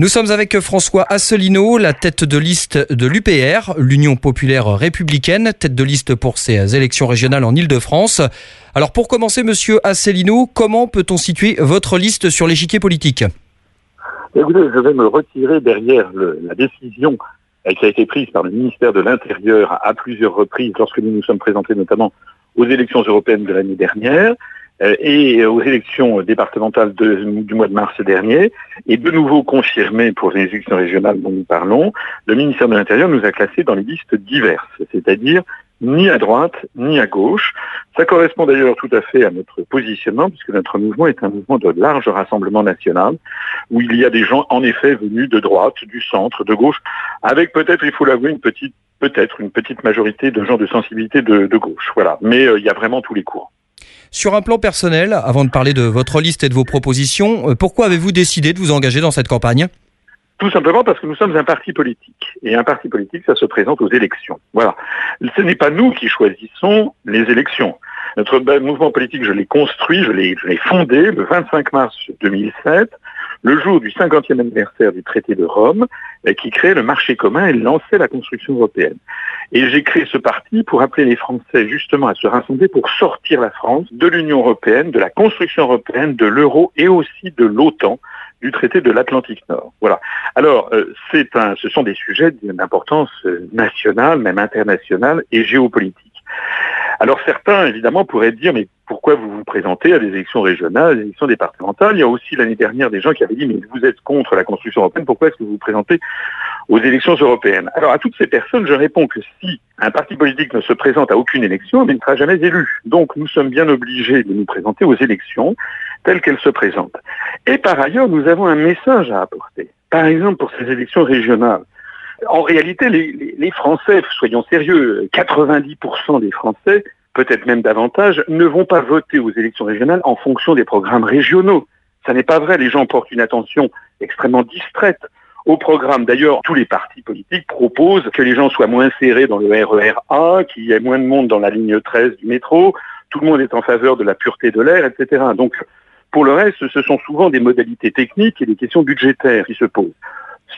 Nous sommes avec François Asselineau, la tête de liste de l'UPR, l'Union populaire républicaine, tête de liste pour ces élections régionales en Ile-de-France. Alors pour commencer, monsieur Asselineau, comment peut-on situer votre liste sur l'échiquier politique Écoutez, je vais me retirer derrière la décision qui a été prise par le ministère de l'Intérieur à plusieurs reprises lorsque nous nous sommes présentés notamment aux élections européennes de l'année dernière. Euh, et aux élections départementales du mois de mars dernier, et de nouveau confirmé pour les élections régionales dont nous parlons, le ministère de l'Intérieur nous a classés dans les listes diverses, c'est-à-dire ni à droite ni à gauche. Ça correspond d'ailleurs tout à fait à notre positionnement, puisque notre mouvement est un mouvement de large rassemblement national, où il y a des gens en effet venus de droite, du centre, de gauche, avec peut-être, il faut l'avouer, une petite peut-être une petite majorité de gens de sensibilité de, gauche. Voilà. Mais euh, il y a vraiment tous les cours. Sur un plan personnel, avant de parler de votre liste et de vos propositions, euh, pourquoi avez-vous décidé de vous engager dans cette campagne? Tout simplement parce que nous sommes un parti politique. Et un parti politique, ça se présente aux élections. Voilà. Ce n'est pas nous qui choisissons les élections. Notre mouvement politique, je l'ai construit, je l'ai fondé le 25 mars 2007 le jour du 50e anniversaire du traité de Rome, euh, qui créait le marché commun et lançait la construction européenne. Et j'ai créé ce parti pour appeler les Français justement à se rassembler pour sortir la France de l'Union européenne, de la construction européenne, de l'euro et aussi de l'OTAN, du traité de l'Atlantique Nord. Voilà. Alors, euh, ce sont des sujets d'importance euh, nationale, même internationale et géopolitique. Alors certains, évidemment, pourraient dire, mais pourquoi vous vous présentez à des élections régionales, des élections départementales? Il y a aussi l'année dernière des gens qui avaient dit, mais vous êtes contre la construction européenne, pourquoi est-ce que vous vous présentez aux élections européennes? Alors à toutes ces personnes, je réponds que si un parti politique ne se présente à aucune élection, il ne sera jamais élu. Donc nous sommes bien obligés de nous présenter aux élections telles qu'elles se présentent. Et par ailleurs, nous avons un message à apporter. Par exemple, pour ces élections régionales, en réalité, les, Français, soyons sérieux, 90% des Français, peut-être même davantage, ne vont pas voter aux élections régionales en fonction des programmes régionaux. Ça n'est pas vrai. Les gens portent une attention extrêmement distraite au programme. D'ailleurs, tous les partis politiques proposent que les gens soient moins serrés dans le RER A, qu'il y ait moins de monde dans la ligne 13 du métro. Tout le monde est en faveur de la pureté de l'air, etc. Donc, pour le reste, ce sont souvent des modalités techniques et des questions budgétaires qui se posent.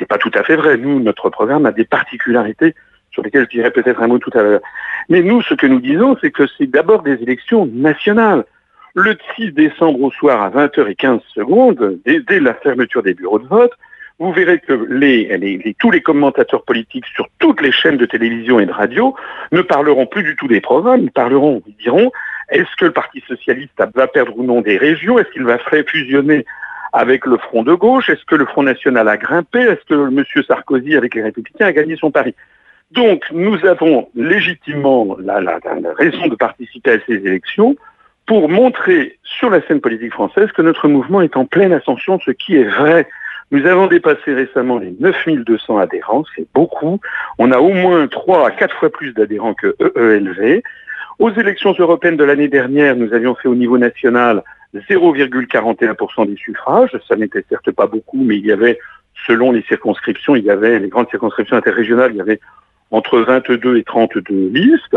C'est pas tout à fait vrai. Nous, notre programme a des particularités sur lesquelles je dirais peut-être un mot tout à l'heure. Mais nous, ce que nous disons, c'est que c'est d'abord des élections nationales. Le 6 décembre au soir à 20h15 secondes, dès, la fermeture des bureaux de vote, vous verrez que les, tous les commentateurs politiques sur toutes les chaînes de télévision et de radio ne parleront plus du tout des programmes, ils parleront, ils diront, est-ce que le Parti socialiste va perdre ou non des régions? Est-ce qu'il va fusionner avec le Front de gauche Est-ce que le Front national a grimpé Est-ce que M. Sarkozy, avec les Républicains, a gagné son pari? Donc, nous avons légitimement la, raison de participer à ces élections pour montrer sur la scène politique française que notre mouvement est en pleine ascension, ce qui est vrai. Nous avons dépassé récemment les 9200 adhérents, c'est beaucoup. On a au moins 3 à 4 fois plus d'adhérents que EELV. Aux élections européennes de l'année dernière, nous avions fait au niveau national 0,41% des suffrages. Ça n'était certes pas beaucoup, mais il y avait, selon les circonscriptions, il y avait les grandes circonscriptions interrégionales, il y avait entre 22 et 32 listes.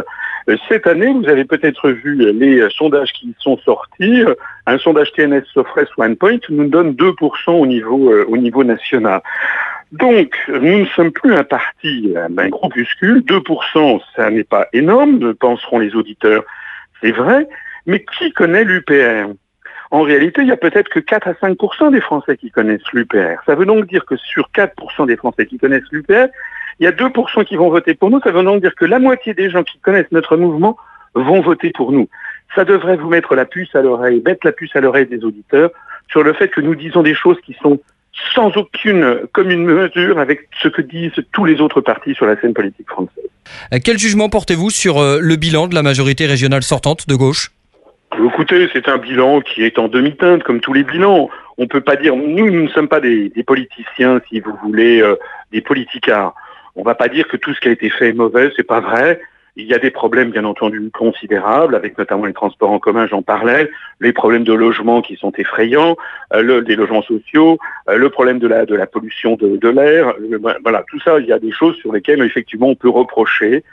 Euh, cette année, vous avez peut-être vu les sondages qui sont sortis. Un sondage TNS Sofres OnePoint nous donne 2% au niveau, euh, au niveau national. Donc, nous ne sommes plus un parti, un groupuscule. 2%, ça n'est pas énorme, penseront les auditeurs. C'est vrai. Mais qui connaît l'UPR en réalité, il y a peut-être que 4 à 5% des Français qui connaissent l'UPR. Ça veut donc dire que sur 4% des Français qui connaissent l'UPR, il y a 2% qui vont voter pour nous. Ça veut donc dire que la moitié des gens qui connaissent notre mouvement vont voter pour nous. Ça devrait vous mettre la puce à l'oreille, mettre la puce à l'oreille des auditeurs sur le fait que nous disons des choses qui sont sans aucune commune mesure avec ce que disent tous les autres partis sur la scène politique française. Euh, quel jugement portez-vous sur euh, le bilan de la majorité régionale sortante de gauche? Écoutez, c'est un bilan qui est en demi-teinte, comme tous les bilans. On ne peut pas dire, nous, nous ne sommes pas des, politiciens, si vous voulez, euh, des politicards. On ne va pas dire que tout ce qui a été fait est mauvais, c'est pas vrai. Il y a des problèmes, bien entendu, considérables, avec notamment les transports en commun, j'en parlais, les problèmes de logement qui sont effrayants, euh, des logements sociaux, euh, le problème de la, pollution de, de l'air. Voilà, tout ça, il y a des choses sur lesquelles, effectivement, on peut reprocher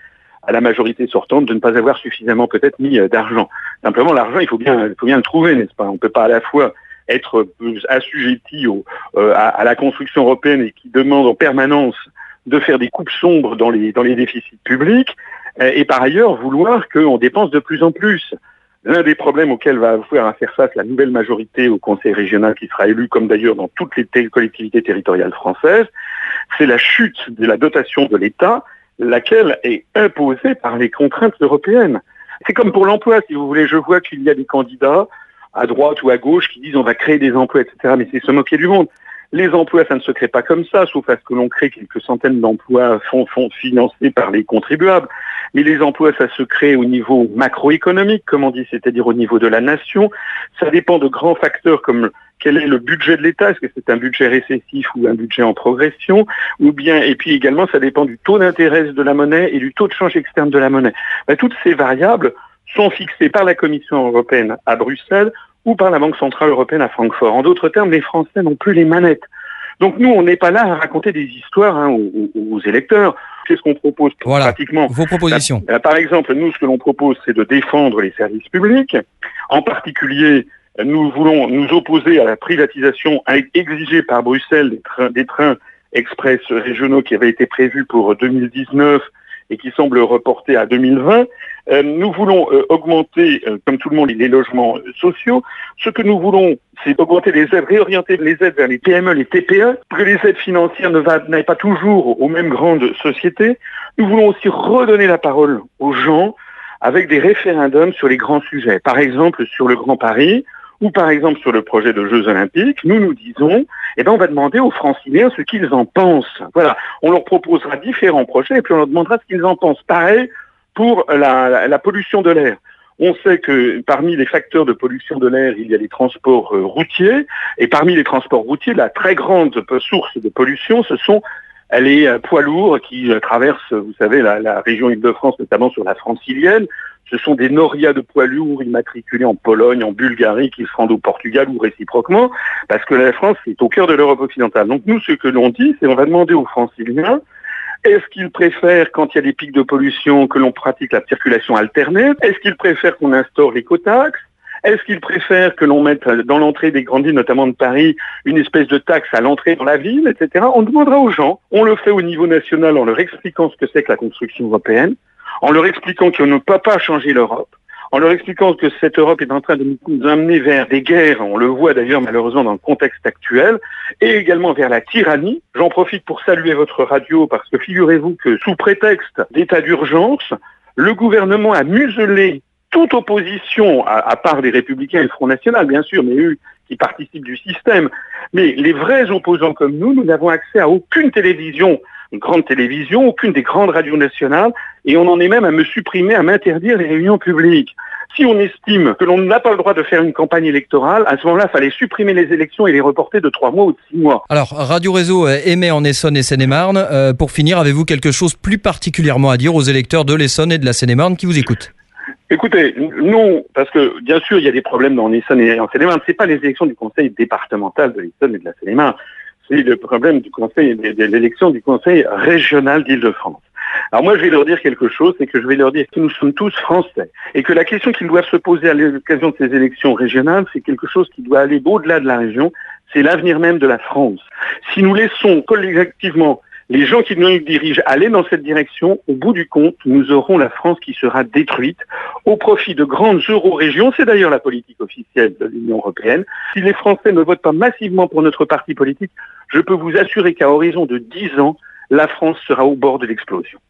à la majorité sortante de ne pas avoir suffisamment peut-être mis euh, d'argent. Simplement, l'argent, il faut bien, le trouver, n'est-ce pas? On ne peut pas à la fois être assujettis à, à, la construction européenne et qui demandent en permanence de faire des coupes sombres dans les, dans les déficits publics, et par ailleurs vouloir qu'on dépense de plus en plus. L'un des problèmes auxquels va avoir à faire face la nouvelle majorité au Conseil régional qui sera élu, comme d'ailleurs dans toutes les collectivités territoriales françaises, c'est la chute de la dotation de l'État, laquelle est imposée par les contraintes européennes. C'est comme pour l'emploi, si vous voulez. Je vois qu'il y a des candidats à droite ou à gauche qui disent on va créer des emplois, etc. Mais c'est se moquer du monde. Les emplois, ça ne se crée pas comme ça, sauf à ce que l'on crée quelques centaines d'emplois financés par les contribuables. Mais les emplois, ça se crée au niveau macroéconomique, comme on dit, c'est-à-dire au niveau de la nation. Ça dépend de grands facteurs comme quel est le budget de l'État, est-ce que c'est un budget récessif ou un budget en progression, ou bien, et puis également, ça dépend du taux d'intérêt de la monnaie et du taux de change externe de la monnaie. Ben, toutes ces variables sont fixées par la Commission européenne à Bruxelles ou par la Banque Centrale Européenne à Francfort. En d'autres termes, les Français n'ont plus les manettes. Donc nous, on n'est pas là à raconter des histoires hein, aux, électeurs. Qu'est-ce qu'on propose voilà, pratiquement Vos propositions. Bah, par exemple, nous, ce que l'on propose, c'est de défendre les services publics. En particulier, nous voulons nous opposer à la privatisation exigée par Bruxelles des trains, express régionaux qui avaient été prévus pour 2019 et qui semble reporté à 2020. Euh, nous voulons euh, augmenter, euh, comme tout le monde, les logements sociaux. Ce que nous voulons, c'est augmenter les aides, réorienter les aides vers les PME, les TPE, que les aides financières n'aillent pas toujours aux mêmes grandes sociétés. Nous voulons aussi redonner la parole aux gens avec des référendums sur les grands sujets. Par exemple, sur le Grand Paris, ou par exemple sur le projet de Jeux Olympiques, nous nous disons, eh ben on va demander aux franciliens ce qu'ils en pensent. On leur proposera différents projets et puis on leur demandera ce qu'ils en pensent. Pareil pour la, la, pollution de l'air. On sait que parmi les facteurs de pollution de l'air, il y a les transports euh, routiers, et parmi les transports routiers, la très grande source de pollution, ce sont les euh, poids lourds qui euh, traversent, vous savez, la, la région Île-de-France, notamment sur la francilienne, ce sont des norias de poids lourds immatriculés en Pologne, en Bulgarie, qui se rendent au Portugal ou réciproquement, parce que la France est au cœur de l'Europe occidentale. Donc nous, ce que l'on dit, c'est on va demander aux franciliens est-ce qu'ils préfèrent, quand il y a des pics de pollution, que l'on pratique la circulation alternée? Est-ce qu'ils préfèrent qu'on instaure l'écotaxe est-ce qu'ils préfèrent que l'on mette dans l'entrée des grandes villes, notamment de Paris, une espèce de taxe à l'entrée dans la ville, etc. On demandera aux gens. On le fait au niveau national en leur expliquant ce que c'est que la construction européenne en leur expliquant qu'on ne peut pas changer l'Europe, en leur expliquant que cette Europe est en train de nous amener vers des guerres, on le voit d'ailleurs malheureusement dans le contexte actuel, et également vers la tyrannie. J'en profite pour saluer votre radio parce que figurez-vous que sous prétexte d'état d'urgence, le gouvernement a muselé toute opposition, à, part les républicains et le Front National, bien sûr, mais eux qui participent du système. Mais les vrais opposants comme nous, nous n'avons accès à aucune télévision une grande télévision, aucune des grandes radios nationales, et on en est même à me supprimer, à m'interdire les réunions publiques. Si on estime que l'on n'a pas le droit de faire une campagne électorale, à ce moment-là, il fallait supprimer les élections et les reporter de trois mois ou de six mois. Alors, Radio Réseau émet en Essonne et Seine-et-Marne. Euh, pour finir, avez-vous quelque chose plus particulièrement à dire aux électeurs de l'Essonne et de la Seine-et-Marne qui vous écoutent? Écoutez, non, parce que bien sûr, il y a des problèmes dans l'Essonne et en Seine-et-Marne. Ce pas les élections du Conseil départemental de l'Essonne et de la Seine-et-Marne c'est le problème du Conseil, de l'élection du Conseil régional d'Île-de-France. Alors moi, je vais leur dire quelque chose, c'est que je vais leur dire que nous sommes tous français et que la question qu'ils doivent se poser à l'occasion de ces élections régionales, c'est quelque chose qui doit aller au-delà de la région, c'est l'avenir même de la France. Si nous laissons collectivement les gens qui nous dirigent aller dans cette direction, au bout du compte, nous aurons la France qui sera détruite au profit de grandes euro-régions. C'est d'ailleurs la politique officielle de l'Union européenne. Si les Français ne votent pas massivement pour notre parti politique, je peux vous assurer qu'à horizon de 10 ans, la France sera au bord de l'explosion.